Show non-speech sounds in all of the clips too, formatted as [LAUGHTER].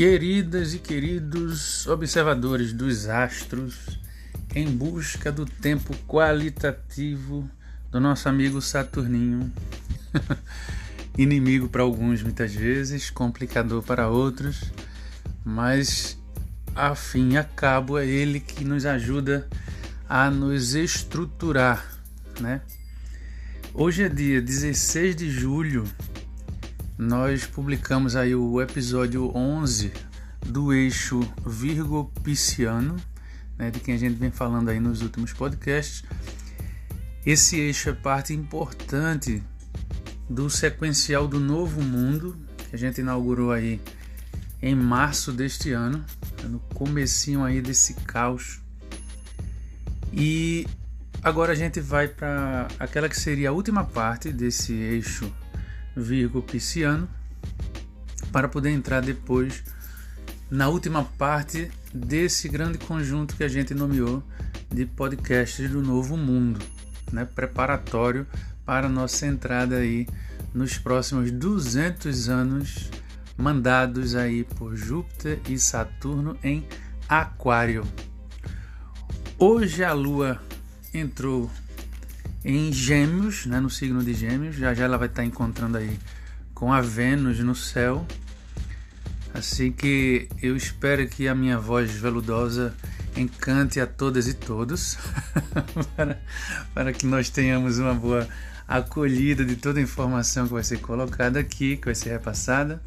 Queridas e queridos observadores dos astros, em busca do tempo qualitativo do nosso amigo Saturninho, [LAUGHS] inimigo para alguns muitas vezes, complicador para outros, mas a fim e a cabo é ele que nos ajuda a nos estruturar, né? Hoje é dia 16 de julho nós publicamos aí o episódio 11 do eixo Virgo Pisciano, né, de quem a gente vem falando aí nos últimos podcasts. Esse eixo é parte importante do sequencial do Novo Mundo, que a gente inaugurou aí em março deste ano, no comecinho aí desse caos. E agora a gente vai para aquela que seria a última parte desse eixo Virgo Pisciano, para poder entrar depois na última parte desse grande conjunto que a gente nomeou de podcasts do Novo Mundo, né? preparatório para a nossa entrada aí nos próximos 200 anos mandados aí por Júpiter e Saturno em Aquário. Hoje a Lua entrou em Gêmeos, né, no signo de Gêmeos. Já já ela vai estar encontrando aí com a Vênus no céu. Assim que eu espero que a minha voz veludosa encante a todas e todos, [LAUGHS] para, para que nós tenhamos uma boa acolhida de toda a informação que vai ser colocada aqui, que vai ser repassada.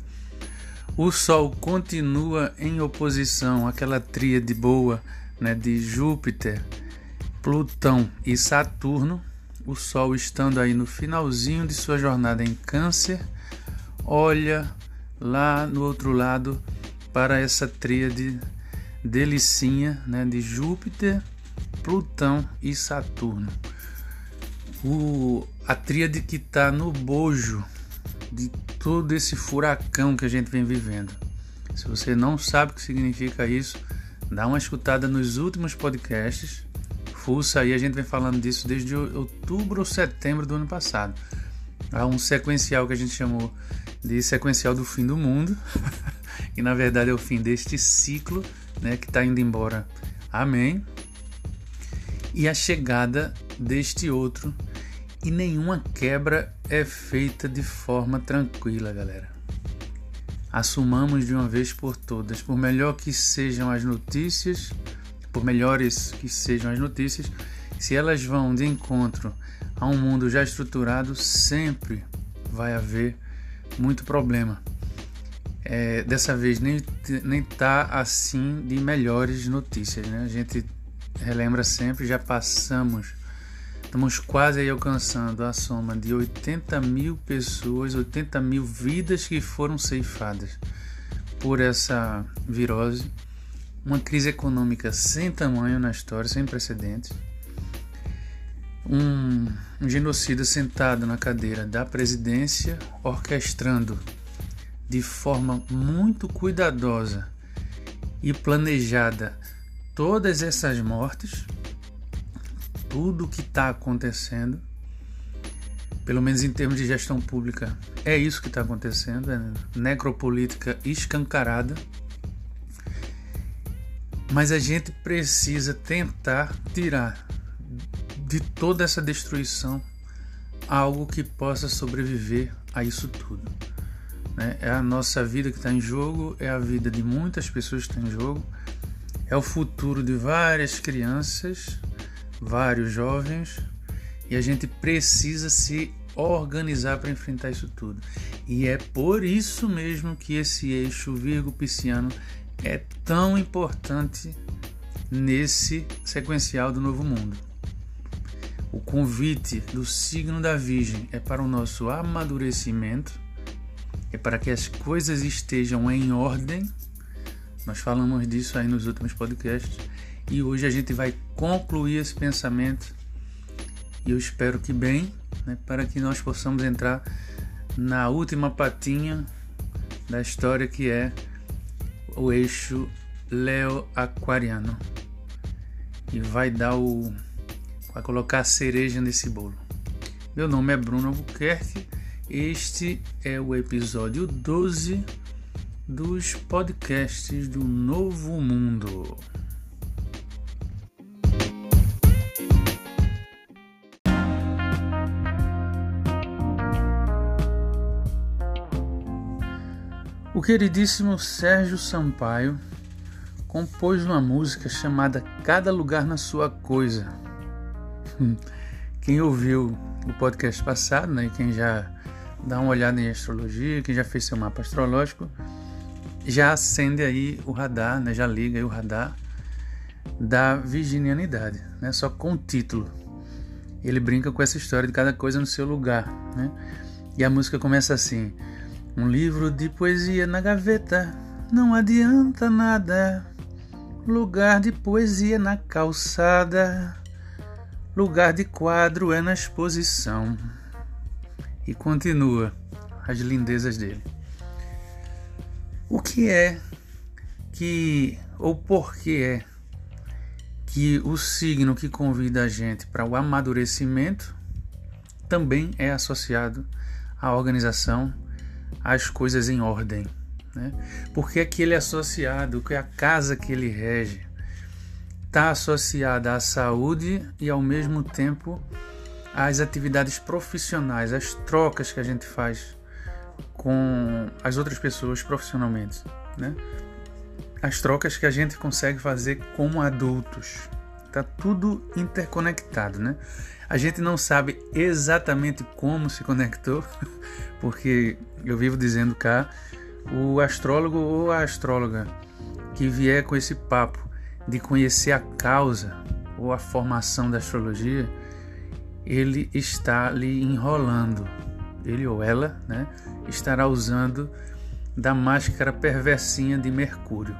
O Sol continua em oposição àquela tríade boa né, de Júpiter, Plutão e Saturno o Sol estando aí no finalzinho de sua jornada em Câncer, olha lá no outro lado para essa tríade delicinha né, de Júpiter, Plutão e Saturno. O, a tríade que está no bojo de todo esse furacão que a gente vem vivendo. Se você não sabe o que significa isso, dá uma escutada nos últimos podcasts Fuça aí, a gente vem falando disso desde outubro ou setembro do ano passado. Há um sequencial que a gente chamou de sequencial do fim do mundo, [LAUGHS] e na verdade é o fim deste ciclo, né, que está indo embora. Amém. E a chegada deste outro, e nenhuma quebra é feita de forma tranquila, galera. Assumamos de uma vez por todas, por melhor que sejam as notícias, por melhores que sejam as notícias, se elas vão de encontro a um mundo já estruturado, sempre vai haver muito problema. É, dessa vez nem nem tá assim de melhores notícias, né? A gente relembra sempre, já passamos, estamos quase aí alcançando a soma de 80 mil pessoas, 80 mil vidas que foram ceifadas por essa virose uma crise econômica sem tamanho na história, sem precedentes, um, um genocida sentado na cadeira da presidência, orquestrando de forma muito cuidadosa e planejada todas essas mortes, tudo o que está acontecendo, pelo menos em termos de gestão pública, é isso que está acontecendo, é necropolítica escancarada mas a gente precisa tentar tirar de toda essa destruição algo que possa sobreviver a isso tudo. Né? É a nossa vida que está em jogo, é a vida de muitas pessoas que está em jogo, é o futuro de várias crianças, vários jovens, e a gente precisa se organizar para enfrentar isso tudo. E é por isso mesmo que esse eixo Virgo Pisciano é tão importante nesse sequencial do Novo Mundo. O convite do signo da Virgem é para o nosso amadurecimento, é para que as coisas estejam em ordem. Nós falamos disso aí nos últimos podcasts e hoje a gente vai concluir esse pensamento e eu espero que bem, né, para que nós possamos entrar na última patinha da história que é o eixo Leo Aquariano e vai dar o vai colocar a cereja nesse bolo. Meu nome é Bruno Albuquerque. Este é o episódio 12 dos podcasts do Novo Mundo. Queridíssimo Sérgio Sampaio compôs uma música chamada Cada Lugar na Sua Coisa. [LAUGHS] Quem ouviu o podcast passado, né, quem já dá uma olhada em astrologia, quem já fez seu mapa astrológico, já acende aí o radar, né, já liga aí o radar da virginianidade, né, só com o título. Ele brinca com essa história de cada coisa no seu lugar, né? E a música começa assim: Um livro de poesia na gaveta, não adianta nada. Lugar de poesia na calçada, lugar de quadro é na exposição e continua as lindezas dele. O que é que, ou por que é que o signo que convida a gente para o amadurecimento também é associado à organização, às coisas em ordem? Né? Por que é é associado, que é a casa que ele rege está associada à saúde e ao mesmo tempo as atividades profissionais, as trocas que a gente faz com as outras pessoas profissionalmente, né? As trocas que a gente consegue fazer como adultos. Tá tudo interconectado, né? A gente não sabe exatamente como se conectou, [LAUGHS] porque eu vivo dizendo cá, o astrólogo ou a astróloga que vier com esse papo de conhecer a causa ou a formação da astrologia, ele está lhe enrolando. Ele ou ela né, estará usando da máscara perversinha de Mercúrio.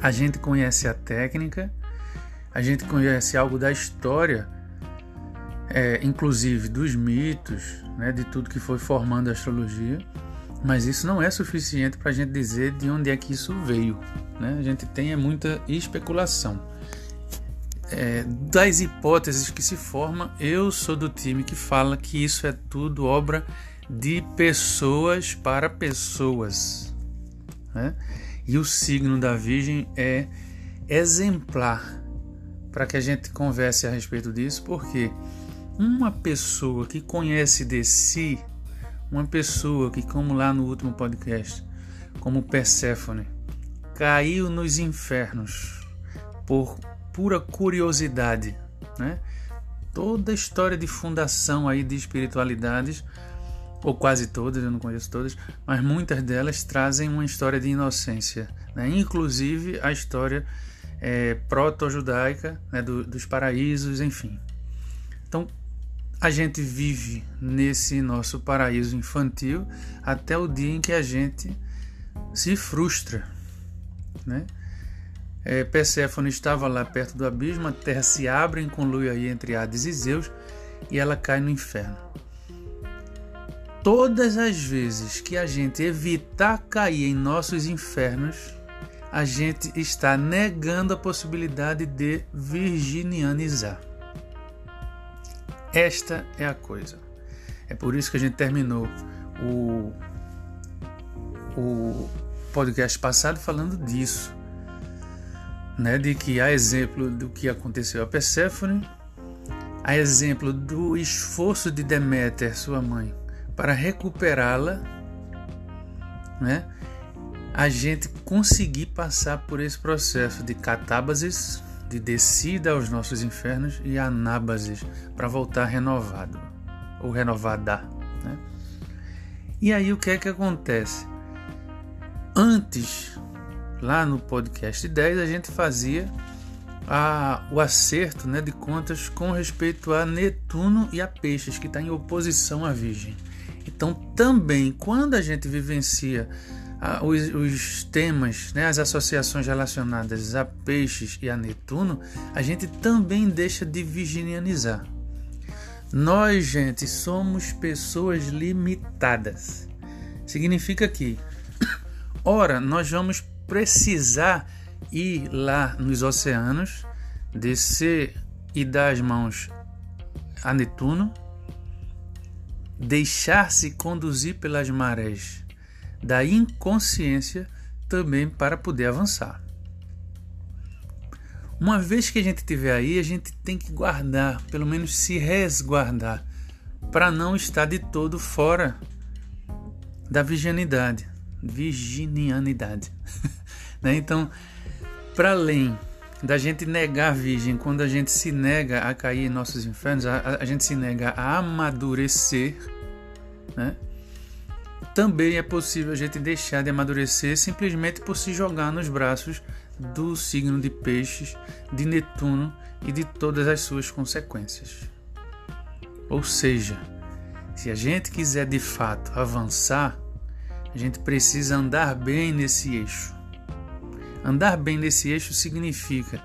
A gente conhece a técnica, a gente conhece algo da história, é, inclusive dos mitos, né, de tudo que foi formando a astrologia, mas isso não é suficiente para a gente dizer de onde é que isso veio. Né? A gente tem é muita especulação é, das hipóteses que se formam, eu sou do time que fala que isso é tudo obra de pessoas para pessoas. Né? E o signo da Virgem é exemplar para que a gente converse a respeito disso, porque uma pessoa que conhece de si, uma pessoa que, como lá no último podcast, como Perséfone, caiu nos infernos por pura curiosidade, né? Toda a história de fundação aí de espiritualidades, ou quase todas, eu não conheço todas, mas muitas delas trazem uma história de inocência, né? Inclusive a história é, proto-judaica né? Do, dos paraísos, enfim. Então a gente vive nesse nosso paraíso infantil até o dia em que a gente se frustra, né? é, Perséfone estava lá perto do abismo, a terra se abre em conluio aí entre Hades e Zeus e ela cai no inferno. Todas as vezes que a gente evitar cair em nossos infernos, a gente está negando a possibilidade de virginianizar. Esta é a coisa. É por isso que a gente terminou o, o podcast passado falando disso né, de que há exemplo do que aconteceu a Perséfone, há exemplo do esforço de Deméter, sua mãe, para recuperá-la, né, a gente conseguir passar por esse processo de catábases, de descida aos nossos infernos e anábases para voltar renovado ou renovada. Né? E aí o que é que acontece? Antes lá no podcast 10 a gente fazia a, o acerto né, de contas com respeito a Netuno e a Peixes, que está em oposição à Virgem. Então, também, quando a gente vivencia os, os, temas, né, as associações relacionadas a Peixes e a Netuno, a gente também deixa de virginianizar. Nós, gente, somos pessoas limitadas. Significa que, [COUGHS] ora, nós vamos precisar ir lá nos oceanos, descer e dar as mãos a Netuno, deixar-se conduzir pelas marés da inconsciência também para poder avançar. Uma vez que a gente estiver aí, a gente tem que guardar, pelo menos se resguardar, para não estar de todo fora da virginidade. Virginianidade. [LAUGHS] né? Então, para além da gente negar a virgem, quando a gente se nega a cair em nossos infernos, a, a gente se nega a amadurecer, né? Também é possível a gente deixar de amadurecer simplesmente por se jogar nos braços do signo de Peixes, de Netuno e de todas as suas consequências. Ou seja, se a gente quiser de fato avançar, a gente precisa andar bem nesse eixo. Andar bem nesse eixo significa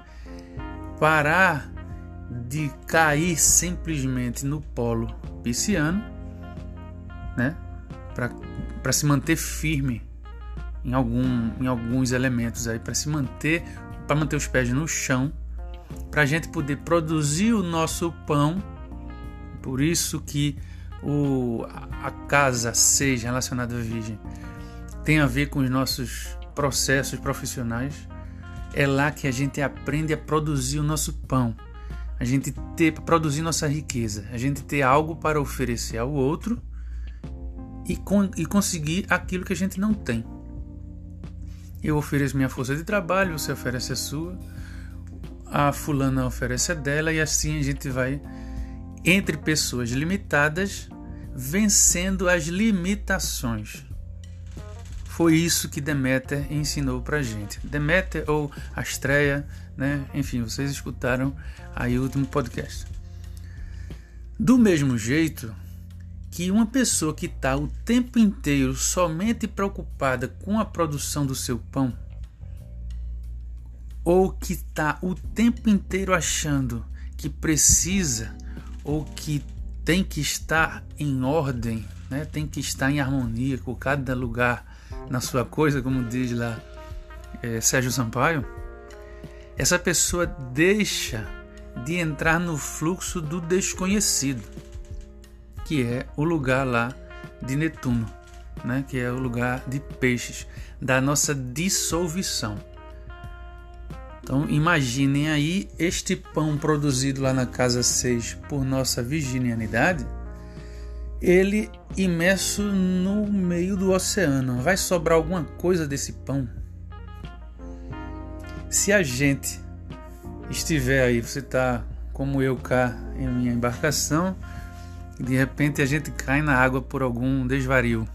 parar de cair simplesmente no polo pisciano, né? Para se manter firme em, algum, em alguns elementos aí para se manter, para manter os pés no chão, para a gente poder produzir o nosso pão. Por isso que o, a casa seja relacionada à Virgem tem a ver com os nossos processos profissionais. É lá que a gente aprende a produzir o nosso pão, a gente ter produzir nossa riqueza, a gente ter algo para oferecer ao outro e, con e conseguir aquilo que a gente não tem. Eu ofereço minha força de trabalho, você oferece a sua, a fulana oferece a dela, e assim a gente vai, entre pessoas limitadas, vencendo as limitações. Foi isso que Deméter ensinou pra gente. Deméter ou Astreia, né? Enfim, vocês escutaram aí o último podcast. Do mesmo jeito, que uma pessoa que está o tempo inteiro somente preocupada com a produção do seu pão, ou que está o tempo inteiro achando que precisa ou que tem que estar em ordem, né? tem que estar em harmonia com cada lugar na sua coisa, como diz lá é, Sérgio Sampaio, essa pessoa deixa de entrar no fluxo do desconhecido que é o lugar lá de Netuno, né? que é o lugar de peixes, da nossa dissolução. Então imaginem aí este pão produzido lá na casa 6 por nossa virginianidade, ele imerso no meio do oceano. Vai sobrar alguma coisa desse pão? Se a gente estiver aí, você está como eu cá em minha embarcação, de repente a gente cai na água por algum desvario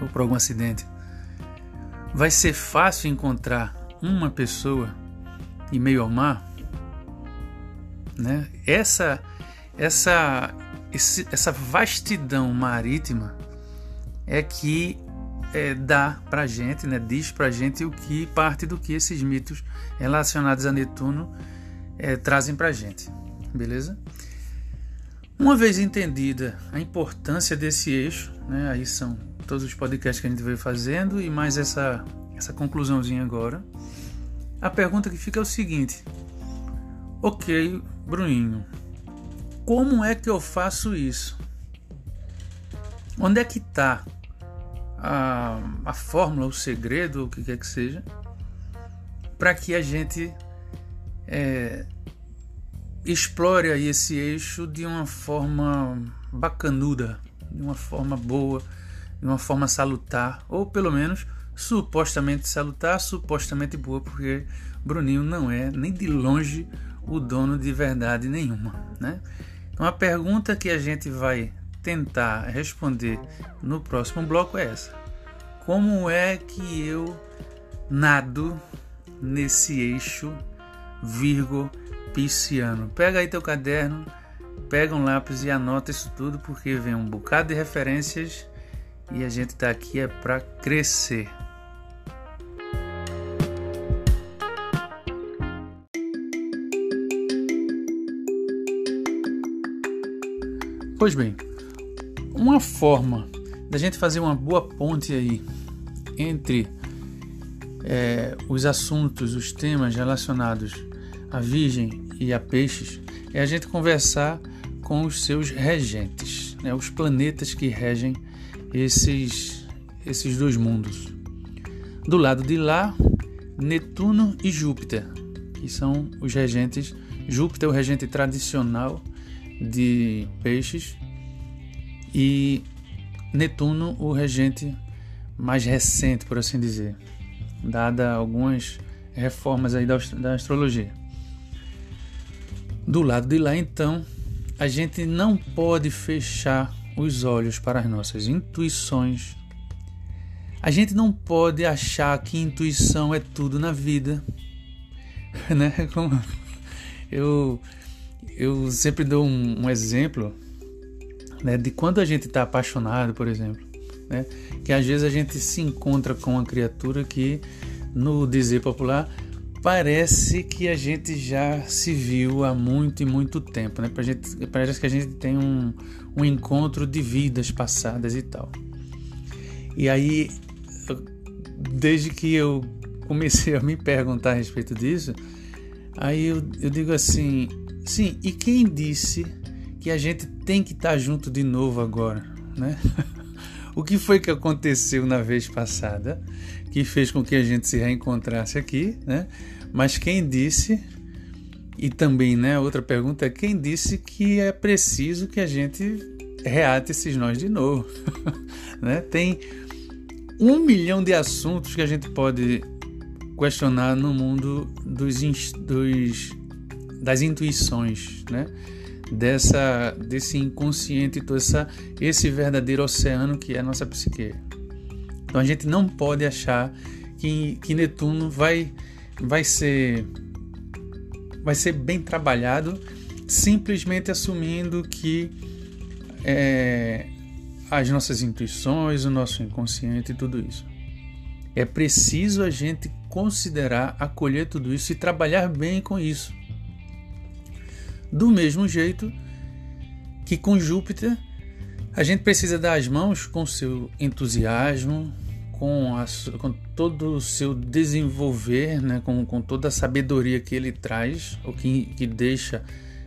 ou por algum acidente. Vai ser fácil encontrar uma pessoa em meio ao mar? Né? Essa essa esse, essa vastidão marítima é que é, dá pra gente, né, diz pra gente o que parte do que esses mitos relacionados a Netuno é, trazem pra gente, beleza? Uma vez entendida a importância desse eixo, né, aí são todos os podcasts que a gente veio fazendo e mais essa, essa conclusãozinha agora. A pergunta que fica é o seguinte: Ok, Bruninho, como é que eu faço isso? Onde é que está a, a fórmula, o segredo, o que quer que seja, para que a gente é, explore aí esse eixo de uma forma bacanuda, de uma forma boa, de uma forma salutar, ou pelo menos supostamente salutar, supostamente boa, porque Bruninho não é nem de longe o dono de verdade nenhuma, né? Então a pergunta que a gente vai tentar responder no próximo bloco é essa: Como é que eu nado nesse eixo Virgo pisciano. Pega aí teu caderno, pega um lápis e anota isso tudo, porque vem um bocado de referências e a gente está aqui é para crescer. Pois bem, uma forma da gente fazer uma boa ponte aí entre é, os assuntos, os temas relacionados à Virgem e a peixes é a gente conversar com os seus regentes, né, os planetas que regem esses, esses dois mundos. Do lado de lá, Netuno e Júpiter, que são os regentes. Júpiter é o regente tradicional de peixes e Netuno o regente mais recente, por assim dizer, dada algumas reformas aí da, da astrologia. Do lado de lá, então, a gente não pode fechar os olhos para as nossas intuições. A gente não pode achar que intuição é tudo na vida, [LAUGHS] né? Como eu eu sempre dou um, um exemplo né, de quando a gente está apaixonado, por exemplo, né, que às vezes a gente se encontra com uma criatura que, no dizer popular, parece que a gente já se viu há muito e muito tempo, né? Gente, parece que a gente tem um, um encontro de vidas passadas e tal. E aí, desde que eu comecei a me perguntar a respeito disso, aí eu, eu digo assim, sim, e quem disse que a gente tem que estar junto de novo agora, né? [LAUGHS] o que foi que aconteceu na vez passada que fez com que a gente se reencontrasse aqui, né? Mas quem disse, e também, né, outra pergunta é quem disse que é preciso que a gente reate esses nós de novo, [LAUGHS] né? Tem um milhão de assuntos que a gente pode questionar no mundo dos, dos das intuições, né? Dessa, desse inconsciente, todo essa, esse verdadeiro oceano que é a nossa psique. Então a gente não pode achar que, que Netuno vai, vai ser vai ser bem trabalhado simplesmente assumindo que é, as nossas intuições, o nosso inconsciente e tudo isso. É preciso a gente considerar, acolher tudo isso e trabalhar bem com isso. Do mesmo jeito que com Júpiter, a gente precisa dar as mãos com seu entusiasmo, com, a, com todo o seu desenvolver, né, com, com toda a sabedoria que ele traz, ou que, que deixa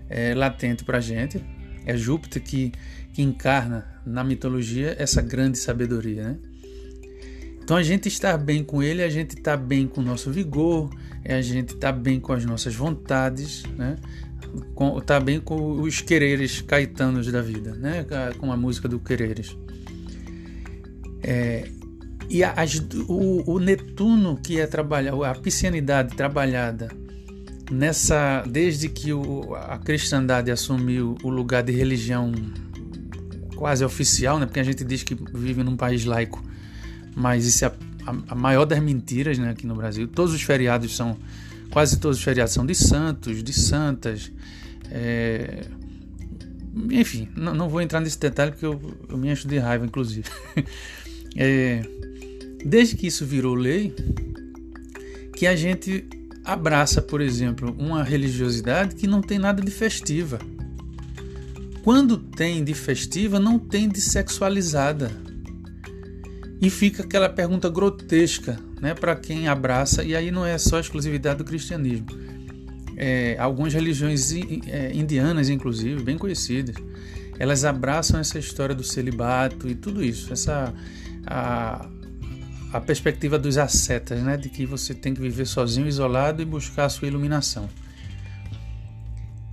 é, latente para a gente. É Júpiter que, que encarna na mitologia essa grande sabedoria. Né? Então a gente estar bem com ele, a gente está bem com o nosso vigor, é a gente está bem com as nossas vontades, né? Com, tá bem com os quereres caetanos da vida, né? com a música do quereres. É, e a, o, o, Netuno, que é trabalhar, a piscianidade trabalhada nessa desde que o, a cristandade assumiu o lugar de religião quase oficial, né? Porque a gente diz que vive num país laico, mas isso é a, a, a maior das mentiras, né? Aqui no Brasil, todos os feriados são quase todos os feriados são de santos, de santas. É... Enfim, não, não, vou entrar nesse detalhe porque eu, eu me encho de raiva, inclusive. [LAUGHS] é... Desde que isso virou lei, que a gente abraça, por exemplo, uma religiosidade que não tem nada de festiva. Quando tem de festiva, não tem de sexualizada. E fica aquela pergunta grotesca né, para quem abraça, e aí não é só exclusividade do cristianismo. É, algumas religiões é, indianas, inclusive, bem conhecidas, elas abraçam essa história do celibato e tudo isso, essa a, a perspectiva dos ascetas, né, de que você tem que viver sozinho, isolado e buscar a sua iluminação.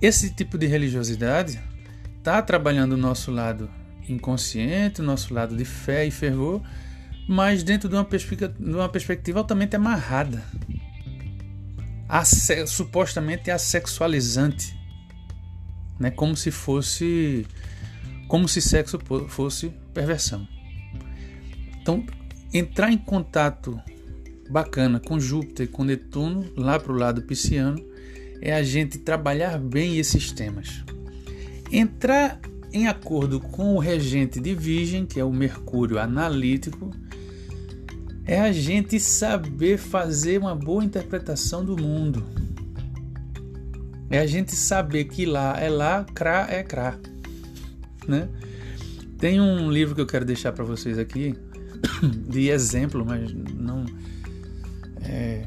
Esse tipo de religiosidade está trabalhando o nosso lado inconsciente, o nosso lado de fé e fervor, mas dentro de uma perspectiva, de uma perspectiva altamente amarrada, Asse, supostamente assexualizante, né? como se fosse como se sexo fosse perversão. Então, entrar em contato bacana com Júpiter com Netuno, lá para o lado pisciano, é a gente trabalhar bem esses temas. Entrar em acordo com o regente de Virgem, que é o Mercúrio analítico, é a gente saber fazer uma boa interpretação do mundo. É a gente saber que lá é lá, crá é crá. Né? Tem um livro que eu quero deixar para vocês aqui, [COUGHS] de exemplo, mas não é,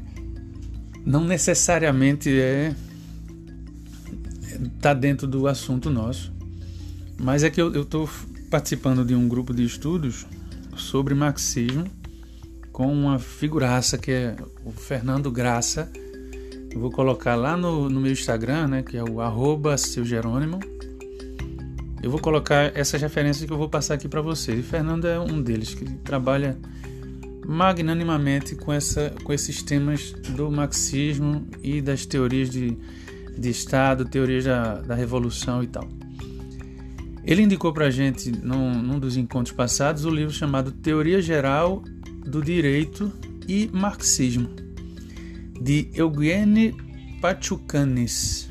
não necessariamente é tá dentro do assunto nosso. Mas é que eu estou participando de um grupo de estudos sobre marxismo com uma figuraça que é o Fernando Graça. Eu vou colocar lá no, no meu Instagram, né, que é o arroba Jerônimo. Eu vou colocar essas referências que eu vou passar aqui para vocês. E Fernando é um deles que trabalha magnanimamente com, essa, com esses temas do marxismo e das teorias de, de Estado, teorias da, da Revolução e tal. Ele indicou para a gente, num, num dos encontros passados, o livro chamado Teoria Geral do Direito e Marxismo, de Eugene Pachucanes.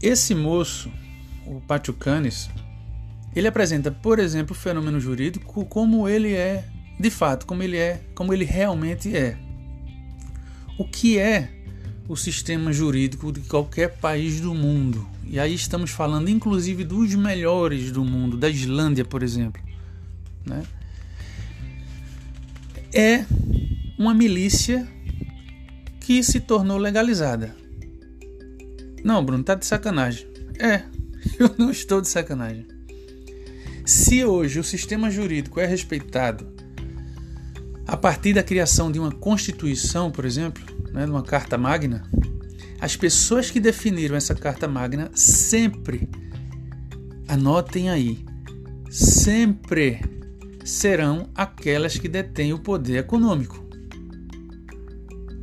Esse moço, o Pachucanes, ele apresenta, por exemplo, o fenômeno jurídico como ele é, de fato, como ele é, como ele realmente é. O que é o sistema jurídico de qualquer país do mundo? E aí estamos falando inclusive dos melhores do mundo, da Islândia, por exemplo. Né? É uma milícia que se tornou legalizada. Não, Bruno, tá de sacanagem. É, [LAUGHS] eu não estou de sacanagem. Se hoje o sistema jurídico é respeitado a partir da criação de uma constituição, por exemplo, né, de uma carta magna, as pessoas que definiram essa carta magna sempre, anotem aí, sempre serão aquelas que detêm o poder econômico.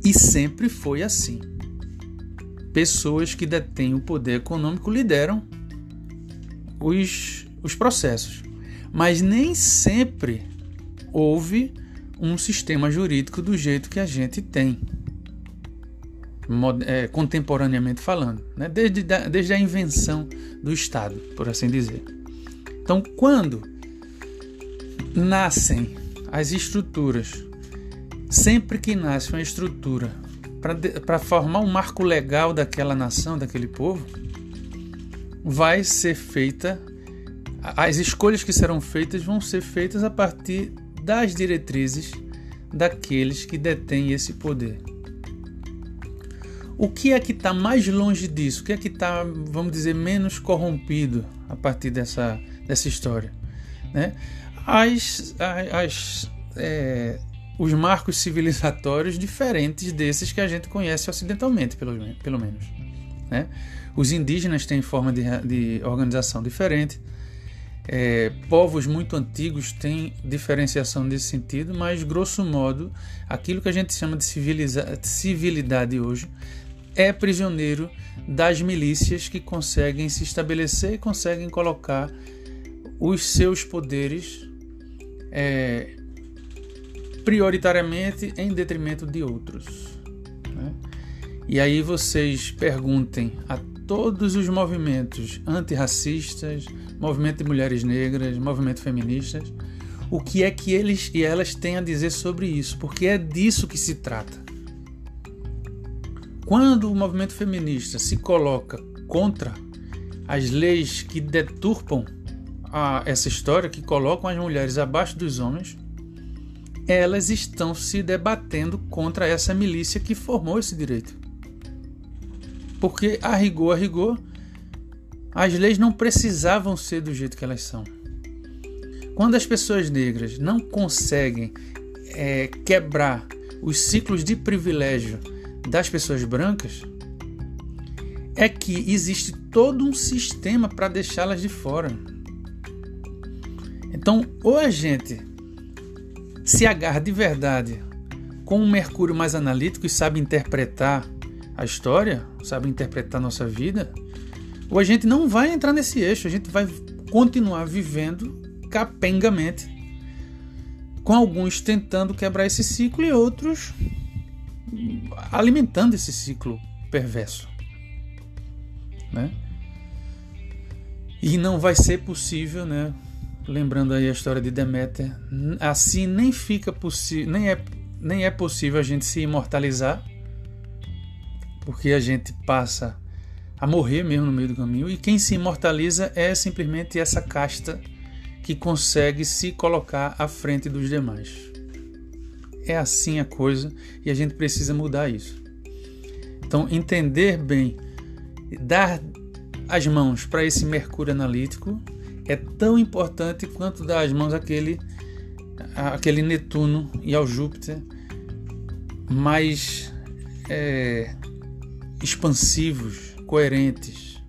E sempre foi assim. Pessoas que detêm o poder econômico lideram os, os processos. Mas nem sempre houve um sistema jurídico do jeito que a gente tem é, contemporaneamente falando, né? desde, desde a invenção do Estado, por assim dizer. Então, quando nascem as estruturas, sempre que nasce uma estrutura para formar um marco legal daquela nação, daquele povo, vai ser feita, as escolhas que serão feitas vão ser feitas a partir das diretrizes daqueles que detêm esse poder. O que é que está mais longe disso? O que é que está, vamos dizer, menos corrompido a partir dessa, dessa história? Né? As, as, é, os marcos civilizatórios diferentes desses que a gente conhece ocidentalmente, pelo, pelo menos. Né? Os indígenas têm forma de, de organização diferente. É, povos muito antigos têm diferenciação nesse sentido, mas grosso modo, aquilo que a gente chama de civilidade hoje é prisioneiro das milícias que conseguem se estabelecer e conseguem colocar os seus poderes é, prioritariamente em detrimento de outros. Né? E aí vocês perguntem a todos os movimentos antirracistas, movimento de mulheres negras, movimento feministas, o que é que eles e elas têm a dizer sobre isso, porque é disso que se trata. Quando o movimento feminista se coloca contra as leis que deturpam a, essa história, que colocam as mulheres abaixo dos homens, elas estão se debatendo contra essa milícia que formou esse direito. Porque, a rigor, a rigor, as leis não precisavam ser do jeito que elas são. Quando as pessoas negras não conseguem é, quebrar os ciclos de privilégio das pessoas brancas é que existe todo um sistema para deixá-las de fora. Então, ou a gente se agarra de verdade com um Mercúrio mais analítico e sabe interpretar a história, sabe interpretar nossa vida, ou a gente não vai entrar nesse eixo, a gente vai continuar vivendo capengamente, com alguns tentando quebrar esse ciclo e outros alimentando esse ciclo perverso. Né? E não vai ser possível, né? Lembrando aí a história de Deméter, assim nem fica possível, nem é, nem é possível a gente se imortalizar, porque a gente passa a morrer mesmo no meio do caminho, e quem se imortaliza é simplesmente essa casta que consegue se colocar à frente dos demais. É assim a coisa e a gente precisa mudar isso. Então, entender bem, dar as mãos para esse Mercúrio analítico é tão importante quanto dar as mãos àquele aquele Netuno e ao Júpiter mais é, expansivos, coerentes,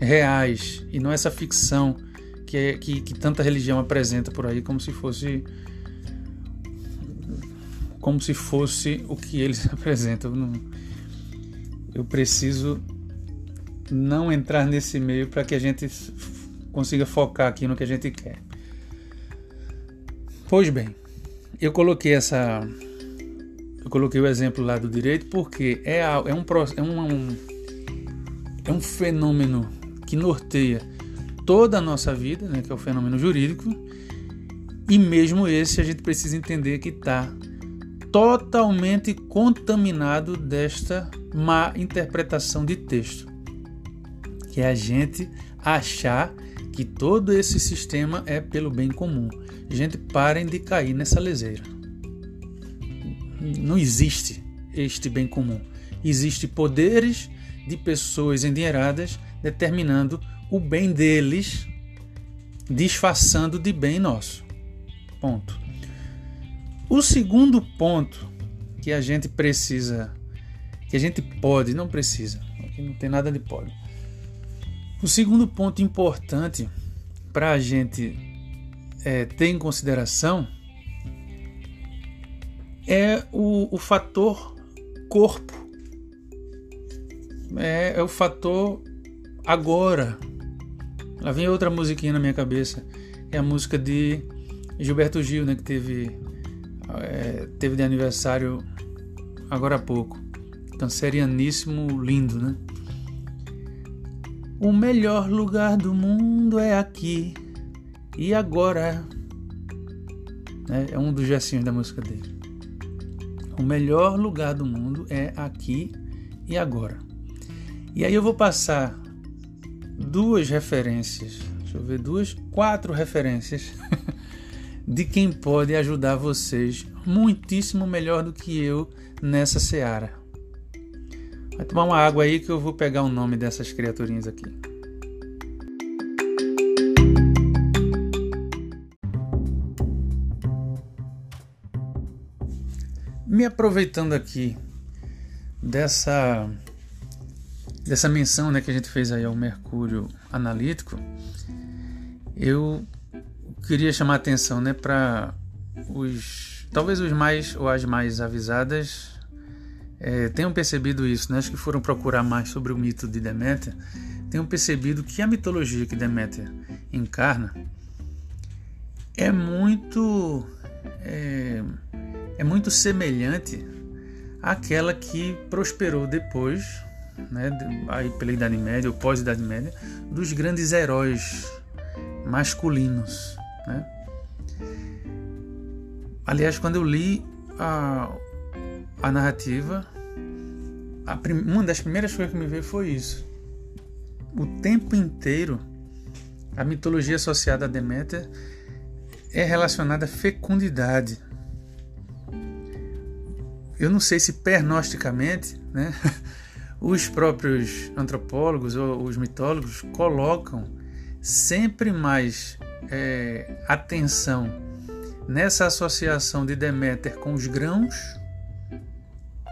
reais e não essa ficção que, é, que, que tanta religião apresenta por aí como se fosse como se fosse o que eles [LAUGHS] apresentam. Eu preciso não entrar nesse meio para que a gente consiga focar aqui no que a gente quer. Pois bem, eu coloquei essa. Eu coloquei o exemplo lá do direito porque é, é, um, é, um, é um fenômeno que norteia toda a nossa vida, né, que é o fenômeno jurídico, e mesmo esse a gente precisa entender que está totalmente contaminado desta má interpretação de texto, que é a gente achar que todo esse sistema é pelo bem comum. Gente, parem de cair nessa leseira. Não existe este bem comum. Existem poderes de pessoas endinheiradas determinando o bem deles, disfarçando de bem nosso. Ponto. O segundo ponto que a gente precisa, que a gente pode, não precisa, não tem nada de pode. O segundo ponto importante para a gente é, ter em consideração é o, o fator corpo, é, é o fator agora. Lá vem outra musiquinha na minha cabeça, é a música de Gilberto Gil, né, que teve é, teve de aniversário agora há pouco. Cancerianíssimo, lindo, né? O melhor lugar do mundo é aqui e agora. É, é um dos gestinhos da música dele. O melhor lugar do mundo é aqui e agora. E aí eu vou passar duas referências, deixa eu ver, duas, quatro referências [LAUGHS] de quem pode ajudar vocês muitíssimo melhor do que eu nessa seara. Vai tomar uma água aí que eu vou pegar o nome dessas criaturinhas aqui. Me aproveitando aqui dessa dessa menção né, que a gente fez aí ao Mercúrio analítico, eu queria chamar a atenção né, para os talvez os mais ou as mais avisadas é, tenham percebido isso, né? acho que foram procurar mais sobre o mito de Deméter, tenham percebido que a mitologia que Deméter encarna é muito é, é muito semelhante àquela que prosperou depois, né, aí pela Idade Média ou pós-Idade Média, dos grandes heróis masculinos. Né? Aliás, quando eu li a, a narrativa, a prim, uma das primeiras coisas que me veio foi isso. O tempo inteiro, a mitologia associada a Deméter é relacionada à fecundidade. Eu não sei se pernosticamente, né, [LAUGHS] os próprios antropólogos ou os mitólogos colocam sempre mais é, atenção nessa associação de Deméter com os grãos,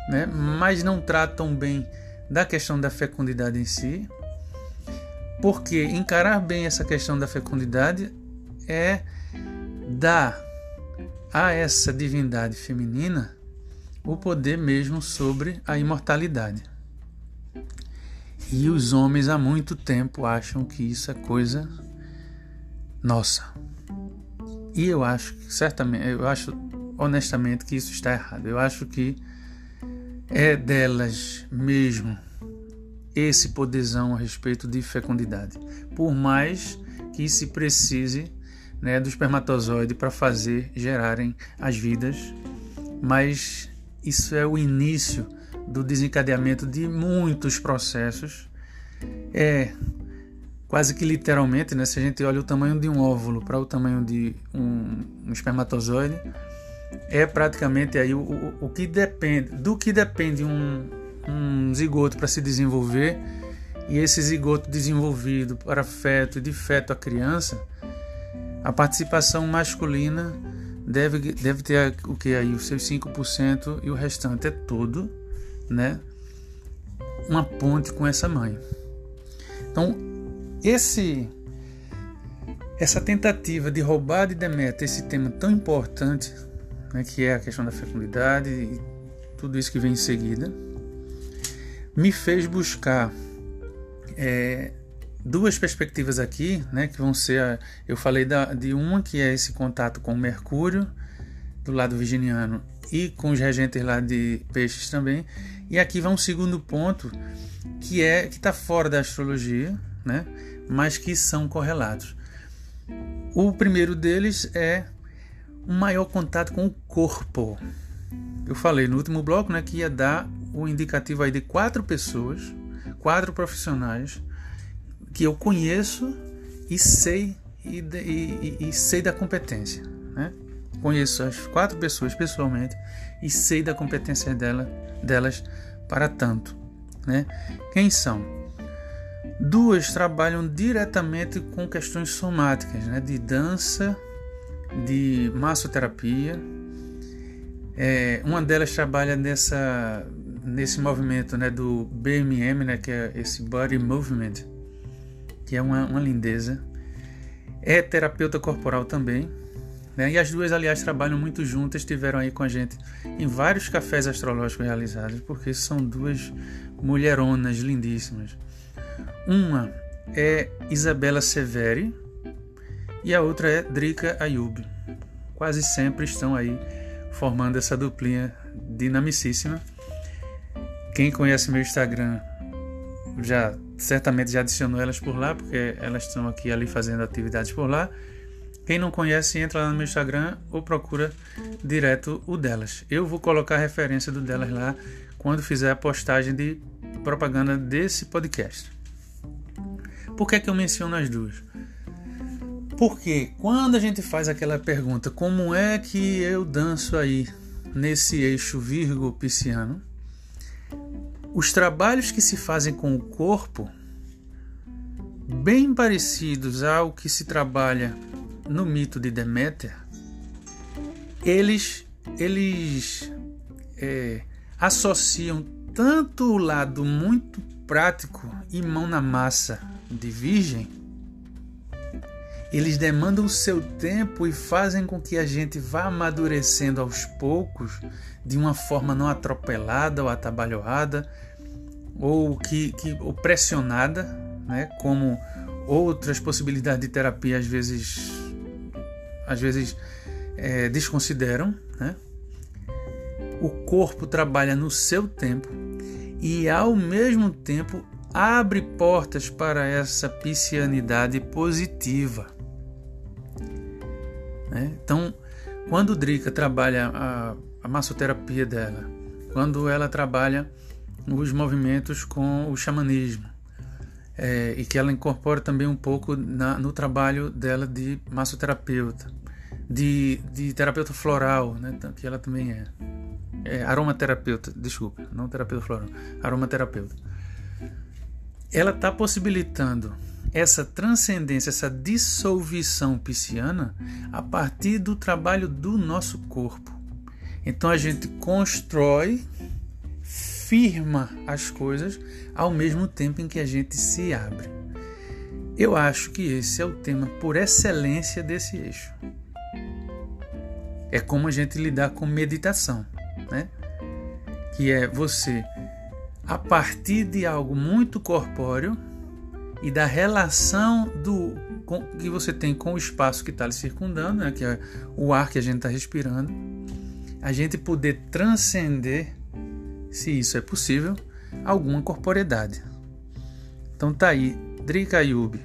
né, mas não tratam bem da questão da fecundidade em si, porque encarar bem essa questão da fecundidade é dar a essa divindade feminina o poder mesmo sobre a imortalidade. E os homens há muito tempo acham que isso é coisa nossa. E eu acho certamente, eu acho honestamente que isso está errado. Eu acho que é delas mesmo esse poderzão a respeito de fecundidade. Por mais que se precise né, do espermatozoide para fazer gerarem as vidas, mas isso é o início do desencadeamento de muitos processos. É quase que literalmente, né? Se a gente olha o tamanho de um óvulo para o tamanho de um, um, espermatozoide, é praticamente aí o, o, o, que depende, do que depende um, um zigoto para se desenvolver e esse zigoto desenvolvido para feto e de feto a criança, a participação masculina deve, deve ter o que aí os seus 5% e o restante é todo, né? Uma ponte com essa mãe. Então, esse essa tentativa de roubar de Deméter esse tema tão importante, né, que é a questão da fecundidade e tudo isso que vem em seguida, me fez buscar é, duas perspectivas aqui, né, que vão ser, a, eu falei da, de uma que é esse contato com Mercúrio do lado virginiano e com os regentes lá de peixes também, e aqui vai um segundo ponto que é que está fora da astrologia, né, mas que são correlatos. O primeiro deles é um maior contato com o corpo. Eu falei no último bloco, né, que ia dar o indicativo aí de quatro pessoas, quatro profissionais que eu conheço e sei e, e, e, sei da competência, né? Conheço as quatro pessoas pessoalmente e sei da competência dela, delas para tanto, né? Quem são? Duas trabalham diretamente com questões somáticas, né? De dança, de massoterapia. É, uma delas trabalha nessa nesse movimento, né? Do BMM, né? Que é esse Body Movement que é uma, uma lindeza. É terapeuta corporal também. Né? E as duas, aliás, trabalham muito juntas, estiveram aí com a gente em vários cafés astrológicos realizados, porque são duas mulheronas lindíssimas. Uma é Isabela Severi e a outra é Drica Ayub. Quase sempre estão aí formando essa duplinha dinamicíssima. Quem conhece meu Instagram já certamente já adicionou elas por lá, porque elas estão aqui ali fazendo atividades por lá. Quem não conhece, entra lá no meu Instagram ou procura direto o delas. Eu vou colocar a referência do delas lá quando fizer a postagem de propaganda desse podcast. Por que, é que eu menciono as duas? Porque quando a gente faz aquela pergunta, como é que eu danço aí nesse eixo Virgo Pisciano? Os trabalhos que se fazem com o corpo, bem parecidos ao que se trabalha no mito de Deméter, eles, eles é, associam tanto o lado muito prático e mão na massa de Virgem, eles demandam o seu tempo e fazem com que a gente vá amadurecendo aos poucos, de uma forma não atropelada ou atabalhoada, ou que, que ou pressionada, né? como outras possibilidades de terapia às vezes, às vezes é, desconsideram. Né? O corpo trabalha no seu tempo e, ao mesmo tempo, abre portas para essa piscianidade positiva. Né? Então, quando Drica trabalha a, a massoterapia dela, quando ela trabalha os movimentos com o xamanismo, é, e que ela incorpora também um pouco na, no trabalho dela de massoterapeuta, de, de terapeuta floral, né, que ela também é. é aromaterapeuta, desculpa, não terapeuta floral, aromaterapeuta. Ela está possibilitando essa transcendência, essa dissolução pisciana a partir do trabalho do nosso corpo. Então a gente constrói, firma as coisas ao mesmo tempo em que a gente se abre. Eu acho que esse é o tema por excelência desse eixo. É como a gente lidar com meditação, né? Que é você a partir de algo muito corpóreo e da relação do com, que você tem com o espaço que está lhe circundando, né, que é o ar que a gente está respirando, a gente poder transcender, se isso é possível, alguma corporeidade. Então tá aí, Drica Ayub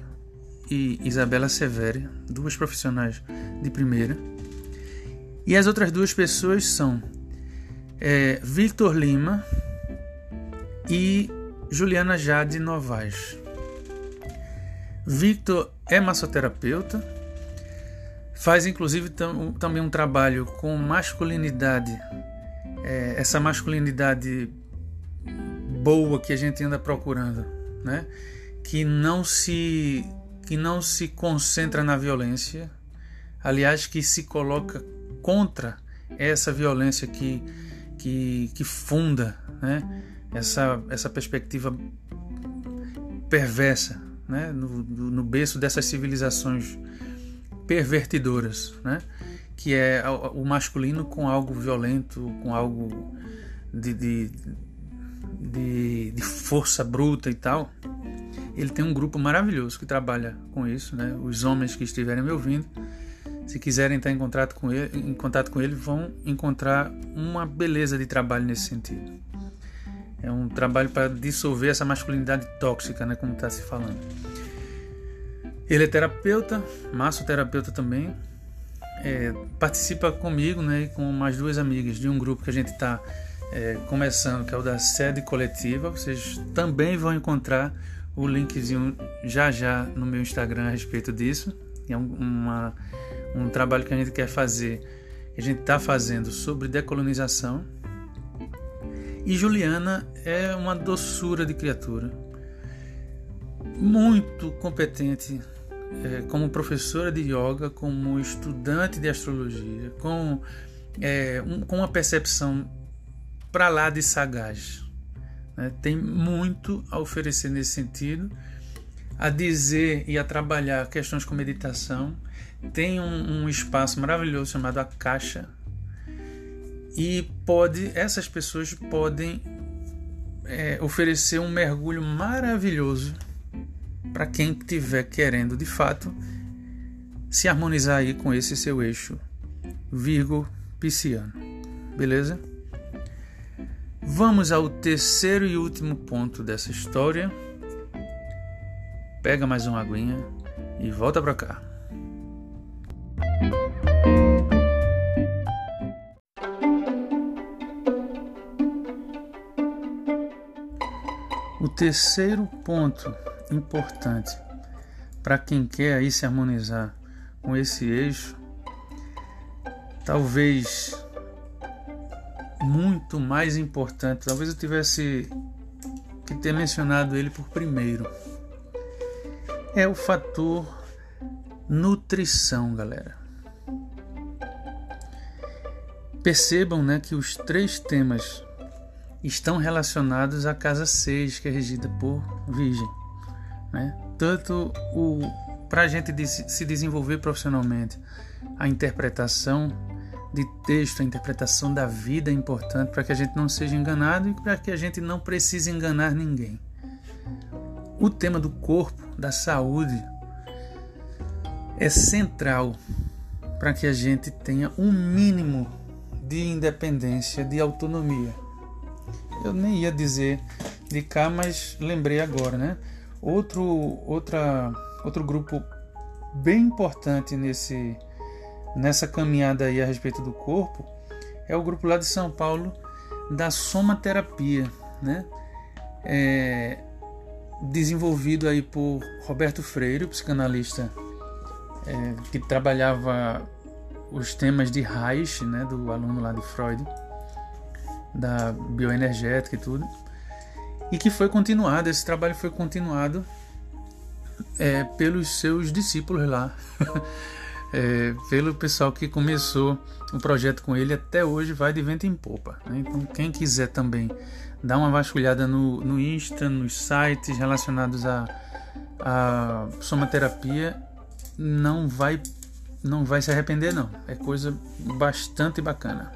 e Isabela Severi, duas profissionais de primeira. E as outras duas pessoas são é, Victor Lima e Juliana Jade Novaes. Victor é massoterapeuta, faz inclusive tam, também um trabalho com masculinidade, é, essa masculinidade boa que a gente anda procurando, né? Que não se que não se concentra na violência, aliás que se coloca contra essa violência que, que, que funda né? essa, essa perspectiva perversa né? no, no berço dessas civilizações pervertidoras, né? que é o masculino com algo violento, com algo de, de, de, de força bruta e tal. Ele tem um grupo maravilhoso que trabalha com isso, né? Os homens que estiverem me ouvindo, se quiserem estar em contato com ele, em contato com ele, vão encontrar uma beleza de trabalho nesse sentido. É um trabalho para dissolver essa masculinidade tóxica, né, como está se falando. Ele é terapeuta, massoterapeuta também. É, participa comigo né, e com mais duas amigas de um grupo que a gente está é, começando, que é o da sede coletiva. Vocês também vão encontrar o linkzinho já já no meu Instagram a respeito disso. É um, uma, um trabalho que a gente quer fazer, que a gente está fazendo sobre decolonização. E Juliana é uma doçura de criatura, muito competente é, como professora de yoga, como estudante de astrologia, com, é, um, com uma percepção para lá de sagaz. Né? Tem muito a oferecer nesse sentido, a dizer e a trabalhar questões com meditação. Tem um, um espaço maravilhoso chamado a Caixa e pode essas pessoas podem é, oferecer um mergulho maravilhoso para quem estiver querendo de fato se harmonizar aí com esse seu eixo Virgo Pisciano. Beleza? Vamos ao terceiro e último ponto dessa história. Pega mais uma aguinha e volta para cá. Terceiro ponto importante para quem quer aí se harmonizar com esse eixo, talvez muito mais importante, talvez eu tivesse que ter mencionado ele por primeiro, é o fator nutrição, galera. Percebam né, que os três temas estão relacionados à casa 6, que é regida por Virgem. Né? Tanto para a gente se desenvolver profissionalmente, a interpretação de texto, a interpretação da vida é importante para que a gente não seja enganado e para que a gente não precise enganar ninguém. O tema do corpo, da saúde, é central para que a gente tenha um mínimo de independência, de autonomia. Eu nem ia dizer de cá, mas lembrei agora, né? Outro, outra, outro grupo bem importante nesse nessa caminhada aí a respeito do corpo é o grupo lá de São Paulo da somaterapia, né? É, desenvolvido aí por Roberto Freire, psicanalista é, que trabalhava os temas de Reich, né, do aluno lá de Freud, da bioenergética e tudo, e que foi continuado, esse trabalho foi continuado é, pelos seus discípulos lá. [LAUGHS] é, pelo pessoal que começou o projeto com ele até hoje vai de vento em popa. Né? Então, quem quiser também dar uma vasculhada no, no Insta, nos sites relacionados à, à somaterapia, não vai, não vai se arrepender, não. É coisa bastante bacana.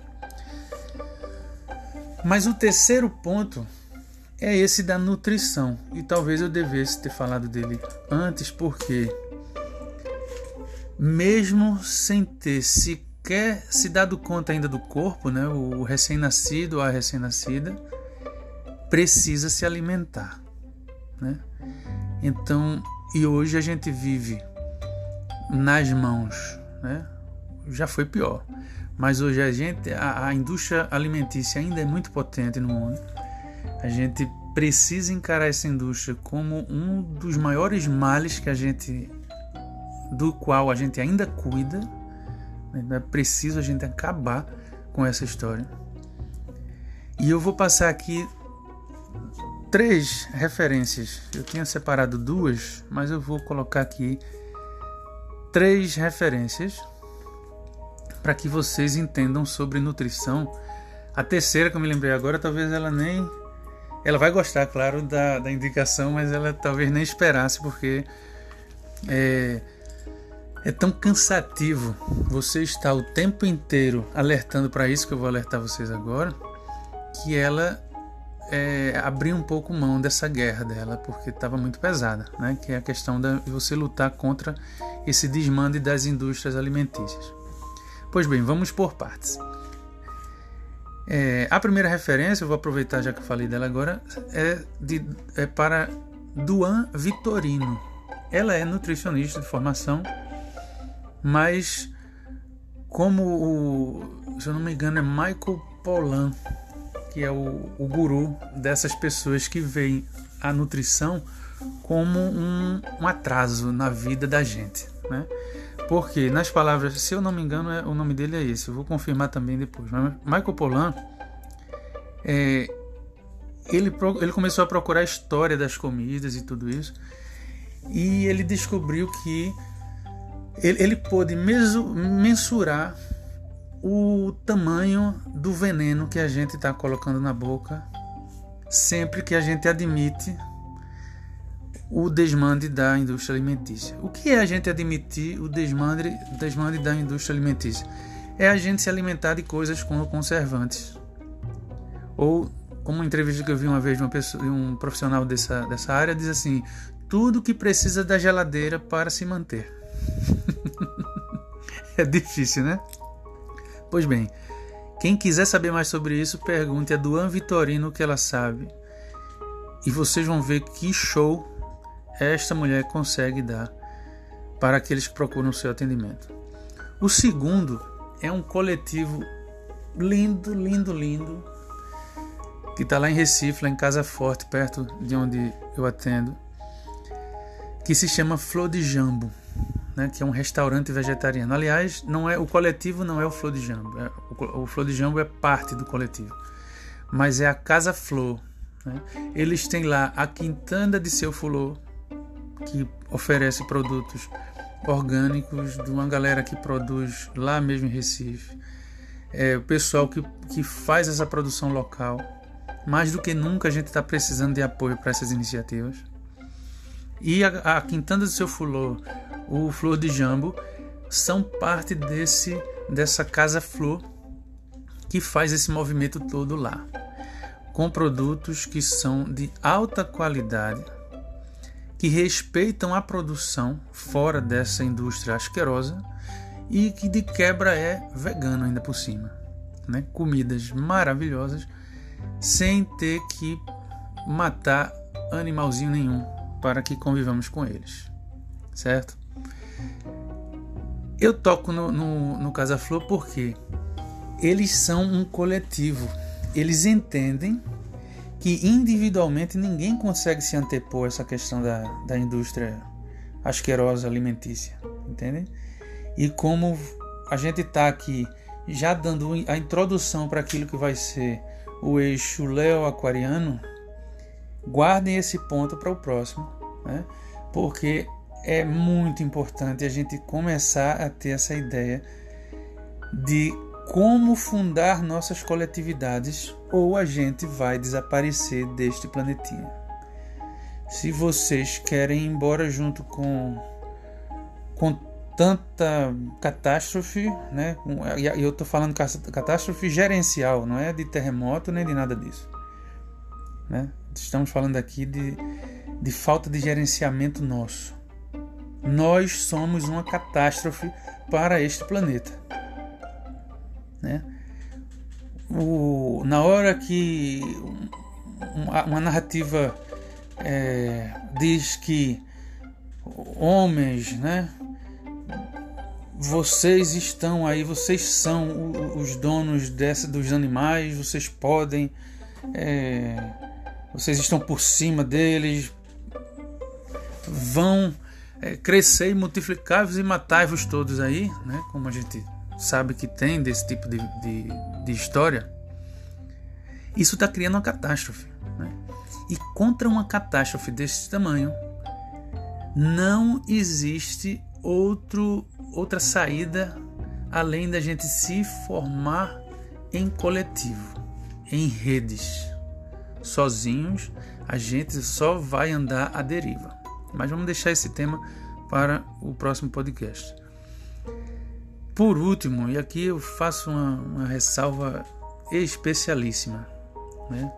Mas o terceiro ponto é esse da nutrição. E talvez eu devesse ter falado dele antes, porque mesmo sem ter sequer se dado conta ainda do corpo, né, o recém-nascido ou a recém-nascida precisa se alimentar, né? Então, e hoje a gente vive nas mãos, né? Já foi pior, mas hoje a gente, a, a indústria alimentícia ainda é muito potente no mundo. A gente precisa encarar essa indústria como um dos maiores males que a gente do qual a gente ainda cuida. Né? É preciso a gente acabar com essa história. E eu vou passar aqui três referências. Eu tinha separado duas, mas eu vou colocar aqui três referências para que vocês entendam sobre nutrição. A terceira que eu me lembrei agora, talvez ela nem. Ela vai gostar, claro, da, da indicação, mas ela talvez nem esperasse, porque é, é tão cansativo você estar o tempo inteiro alertando para isso que eu vou alertar vocês agora, que ela é, abrir um pouco mão dessa guerra dela, porque estava muito pesada, né? que é a questão de você lutar contra esse desmande das indústrias alimentícias. Pois bem, vamos por partes. É, a primeira referência, eu vou aproveitar já que eu falei dela agora, é, de, é para Duan Vitorino. Ela é nutricionista de formação, mas como o, se eu não me engano, é Michael Pollan que é o, o guru dessas pessoas que veem a nutrição como um, um atraso na vida da gente, né? Porque nas palavras, se eu não me engano, é, o nome dele é esse. Eu vou confirmar também depois. Mas Michael Pollan, é, ele, ele começou a procurar a história das comidas e tudo isso, e ele descobriu que ele, ele pôde mensurar o tamanho do veneno que a gente está colocando na boca sempre que a gente admite o desmande da indústria alimentícia. O que é a gente admitir o desmande, desmande da indústria alimentícia? É a gente se alimentar de coisas com conservantes. Ou, como uma entrevista que eu vi uma vez de uma pessoa, um profissional dessa, dessa área, diz assim: tudo que precisa da geladeira para se manter. [LAUGHS] é difícil, né? Pois bem, quem quiser saber mais sobre isso, pergunte a Duan Vitorino que ela sabe. E vocês vão ver que show esta mulher consegue dar para aqueles que procuram o seu atendimento. O segundo é um coletivo lindo, lindo, lindo, que está lá em Recife, lá em Casa Forte, perto de onde eu atendo, que se chama Flor de Jambo né, que é um restaurante vegetariano. Aliás, não é o coletivo não é o Flor de Jambo, é, o, o Flor de Jambo é parte do coletivo, mas é a Casa Flor. Né? Eles têm lá a Quintanda de Seu Fulô, que oferece produtos orgânicos de uma galera que produz lá mesmo em Recife. É, o pessoal que, que faz essa produção local. Mais do que nunca a gente está precisando de apoio para essas iniciativas. E a, a Quintanda do Seu Fulô, o Flor de Jambo são parte desse dessa casa flor que faz esse movimento todo lá, com produtos que são de alta qualidade, que respeitam a produção fora dessa indústria asquerosa e que de quebra é vegano ainda por cima, né? Comidas maravilhosas sem ter que matar animalzinho nenhum para que convivamos com eles, certo? Eu toco no, no, no Casa Flor porque eles são um coletivo. Eles entendem que individualmente ninguém consegue se antepor a essa questão da, da indústria asquerosa alimentícia, entendem? E como a gente está aqui já dando a introdução para aquilo que vai ser o eixo leo-aquariano, guardem esse ponto para o próximo, né? porque é muito importante a gente começar a ter essa ideia de como fundar nossas coletividades ou a gente vai desaparecer deste planetinha. Se vocês querem ir embora junto com com tanta catástrofe, né? E eu estou falando catástrofe gerencial, não é de terremoto nem de nada disso, né? Estamos falando aqui de, de falta de gerenciamento nosso. Nós somos uma catástrofe para este planeta. Né? O, na hora que uma, narrativa é, diz que homens, né? Vocês estão aí, vocês são os donos dessa, dos animais, vocês podem, é, vocês estão por cima deles, vão é, crescer e multiplicar-vos e matai-vos todos aí, né? como a gente sabe que tem desse tipo de, de, de história, isso está criando uma catástrofe. Né? E contra uma catástrofe desse tamanho, não existe outro, outra saída além da gente se formar em coletivo, em redes. Sozinhos, a gente só vai andar à deriva. Mas vamos deixar esse tema para o próximo podcast. Por último, e aqui eu faço uma, uma ressalva especialíssima, né?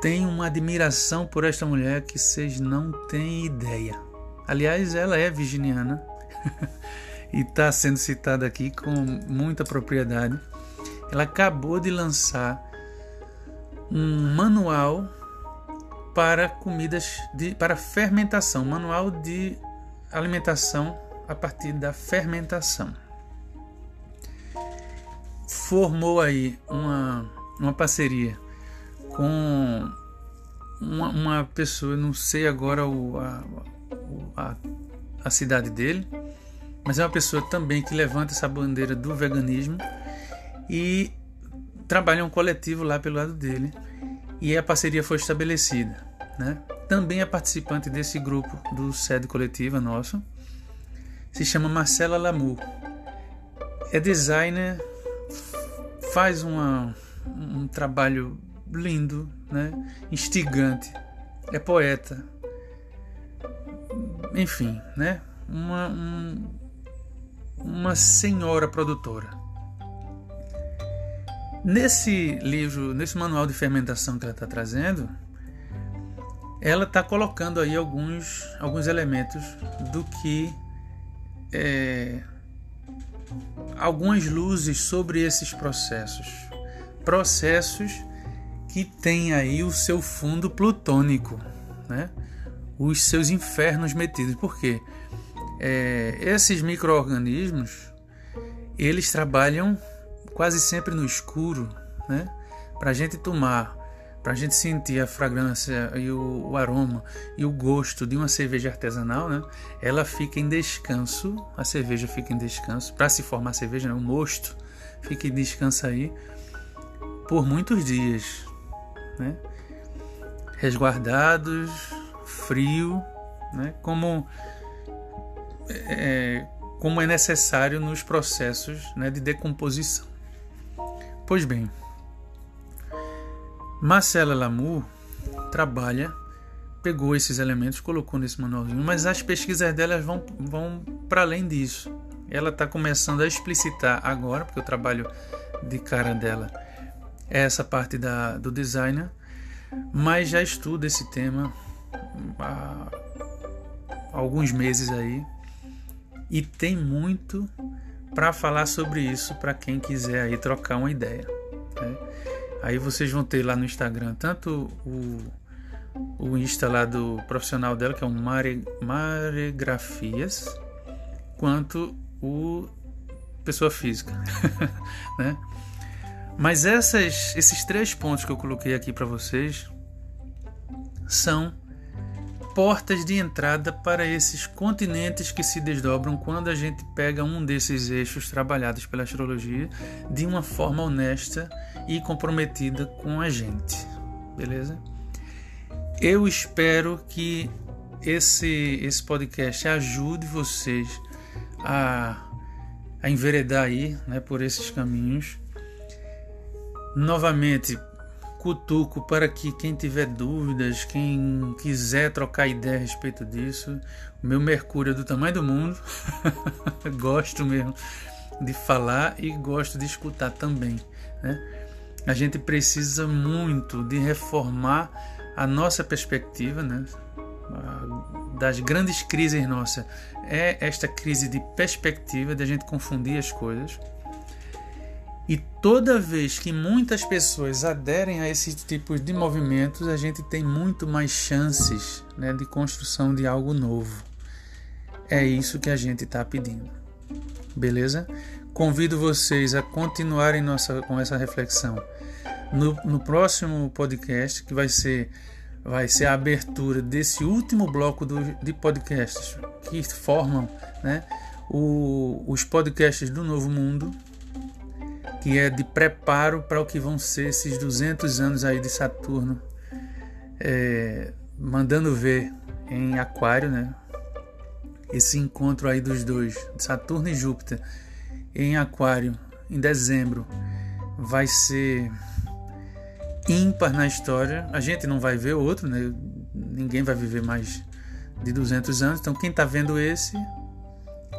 Tenho uma admiração por esta mulher que vocês não têm ideia. Aliás, ela é virginiana [LAUGHS] e está sendo citada aqui com muita propriedade. Ela acabou de lançar um manual para comidas de, para fermentação, manual de alimentação a partir da fermentação. Formou aí uma, uma parceria com uma, uma pessoa, não sei agora o, a, a, a cidade dele, mas é uma pessoa também que levanta essa bandeira do veganismo e trabalha um coletivo lá pelo lado dele e a parceria foi estabelecida. Né? Também é participante desse grupo do sede coletiva nosso, se chama Marcela Lamour. É designer, faz uma, um trabalho lindo, né? instigante, é poeta, enfim, né? uma, um, uma senhora produtora. Nesse livro, nesse manual de fermentação que ela está trazendo, ela está colocando aí alguns, alguns elementos do que é, algumas luzes sobre esses processos, processos que têm aí o seu fundo plutônico, né? os seus infernos metidos. Por quê? É, esses micro-organismos eles trabalham quase sempre no escuro, né? Para a gente tomar, para a gente sentir a fragrância e o, o, aroma e o gosto de uma cerveja artesanal, né? Ela fica em descanso, a cerveja fica em descanso para se formar a cerveja, né? o mosto fica em descanso aí por muitos dias, né? Resguardados, frio, né? Como é, como é necessário nos processos né, de decomposição. Pois bem, Marcela Lamour trabalha, pegou esses elementos, colocou nesse manualzinho, mas as pesquisas delas vão, vão para além disso. Ela está começando a explicitar agora, porque o trabalho de cara dela é essa parte da, do designer, mas já estuda esse tema há alguns meses aí e tem muito para falar sobre isso para quem quiser aí trocar uma ideia. Né? Aí vocês vão ter lá no Instagram tanto o, o Insta lá do profissional dela, que é o Mare, Maregrafias, quanto o pessoa física, [LAUGHS] né? Mas essas, esses três pontos que eu coloquei aqui para vocês são portas de entrada para esses continentes que se desdobram quando a gente pega um desses eixos trabalhados pela astrologia de uma forma honesta e comprometida com a gente. Beleza? Eu espero que esse, esse podcast ajude vocês a, a enveredar aí né, por esses caminhos. Novamente, cutuco para que quem tiver dúvidas, quem quiser trocar ideia a respeito disso, o meu Mercúrio é do tamanho do mundo, [LAUGHS] gosto mesmo de falar e gosto de escutar também. Né? A gente precisa muito de reformar a nossa perspectiva, né? das grandes crises nossa é esta crise de perspectiva, de a gente confundir as coisas. E toda vez que muitas pessoas aderem a esse tipo de movimentos, a gente tem muito mais chances né, de construção de algo novo. É isso que a gente está pedindo. Beleza? Convido vocês a continuarem nossa, com essa reflexão no, no próximo podcast, que vai ser, vai ser a abertura desse último bloco do, de podcasts que formam né, o, os podcasts do Novo Mundo que é de preparo para o que vão ser esses 200 anos aí de Saturno, é, mandando ver em Aquário, né? Esse encontro aí dos dois, Saturno e Júpiter, em Aquário em dezembro vai ser ímpar na história. A gente não vai ver outro, né? Ninguém vai viver mais de 200 anos. Então quem está vendo esse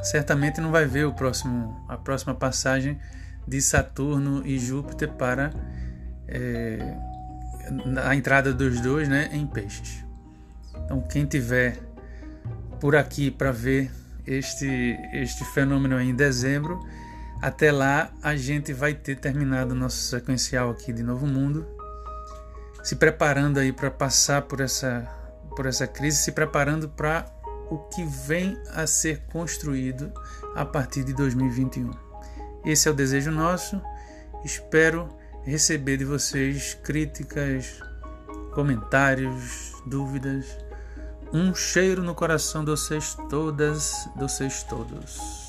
certamente não vai ver o próximo, a próxima passagem de Saturno e Júpiter para é, a entrada dos dois, né, em Peixes. Então quem tiver por aqui para ver este este fenômeno em dezembro, até lá a gente vai ter terminado nosso sequencial aqui de Novo Mundo se preparando aí para passar por essa, por essa crise, se preparando para o que vem a ser construído a partir de 2021. Esse é o desejo nosso. Espero receber de vocês críticas, comentários, dúvidas. Um cheiro no coração de vocês todas, de vocês todos.